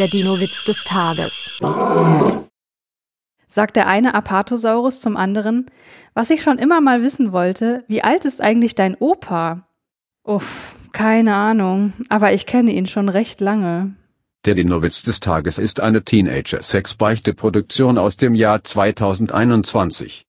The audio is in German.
Der Dino-Witz des Tages. Sagt der eine Apatosaurus zum anderen, was ich schon immer mal wissen wollte, wie alt ist eigentlich dein Opa? Uff, keine Ahnung, aber ich kenne ihn schon recht lange. Der Dino-Witz des Tages ist eine Teenager-Sex-Beichte-Produktion aus dem Jahr 2021.